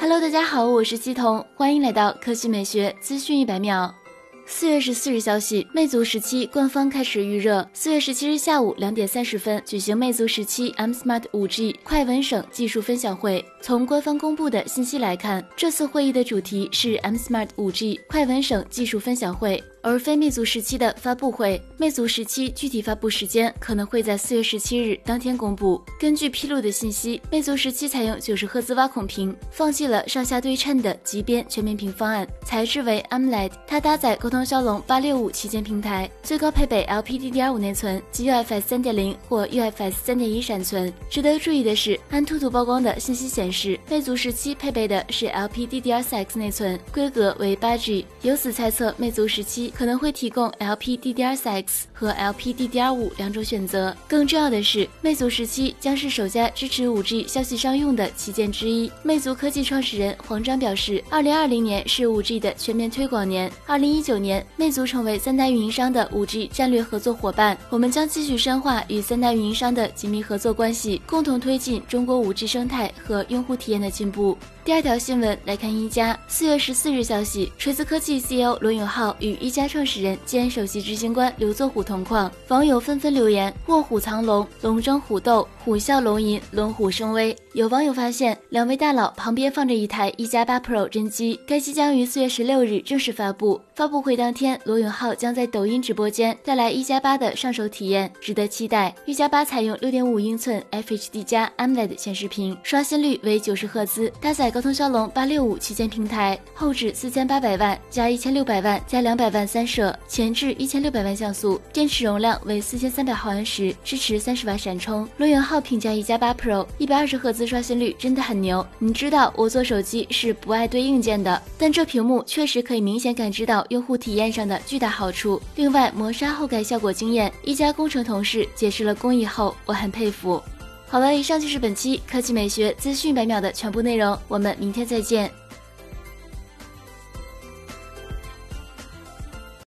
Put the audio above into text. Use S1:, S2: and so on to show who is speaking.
S1: Hello，大家好，我是西彤，欢迎来到科技美学资讯一百秒。四月十四日消息，魅族十七官方开始预热。四月十七日下午两点三十分举行魅族十七 M Smart 五 G 快文省技术分享会。从官方公布的信息来看，这次会议的主题是 M Smart 五 G 快文省技术分享会。而非魅族十七的发布会，魅族十七具体发布时间可能会在四月十七日当天公布。根据披露的信息，魅族十七采用九十赫兹挖孔屏，放弃了上下对称的极边全面屏方案，材质为 AMOLED。它搭载高通骁龙八六五旗舰平台，最高配备 LPDDR5 内存及 UFS 三点零或 UFS 三点一闪存。值得注意的是，安兔兔曝光的信息显示，魅族十七配备的是 LPDDR4X 内存，规格为八 G。由此猜测，魅族十可能会提供 LPDDR4X 和 LPDDR5 两种选择。更重要的是，魅族十七将是首家支持 5G 消息商用的旗舰之一。魅族科技创始人黄章表示，2020年是 5G 的全面推广年。2019年，魅族成为三大运营商的 5G 战略合作伙伴。我们将继续深化与三大运营商的紧密合作关系，共同推进中国 5G 生态和用户体验的进步。第二条新闻来看，一加四月十四日消息，锤子科技 CEO 罗永浩与一加家创始人兼首席执行官刘作虎同框，网友纷纷留言：卧虎藏龙，龙争虎斗，虎啸龙吟，龙虎生威。有网友发现，两位大佬旁边放着一台一加八 Pro 真机，该机将于四月十六日正式发布。发布会当天，罗永浩将在抖音直播间带来一加八的上手体验，值得期待。一加八采用六点五英寸 FHD 加 AMOLED 显示屏，刷新率为九十赫兹，搭载高通骁龙八六五旗舰平台，后置四千八百万加一千六百万加两百万三摄，前置一千六百万像素，电池容量为四千三百毫安时，支持三十瓦闪充。罗永浩评价一加八 Pro 一百二十赫兹刷新率真的很牛。你知道我做手机是不爱堆硬件的，但这屏幕确实可以明显感知到用户体验上的巨大好处。另外，磨砂后盖效果惊艳，一家工程同事解释了工艺后，我很佩服。好了，以上就是本期科技美学资讯百秒的全部内容，我们明天再见。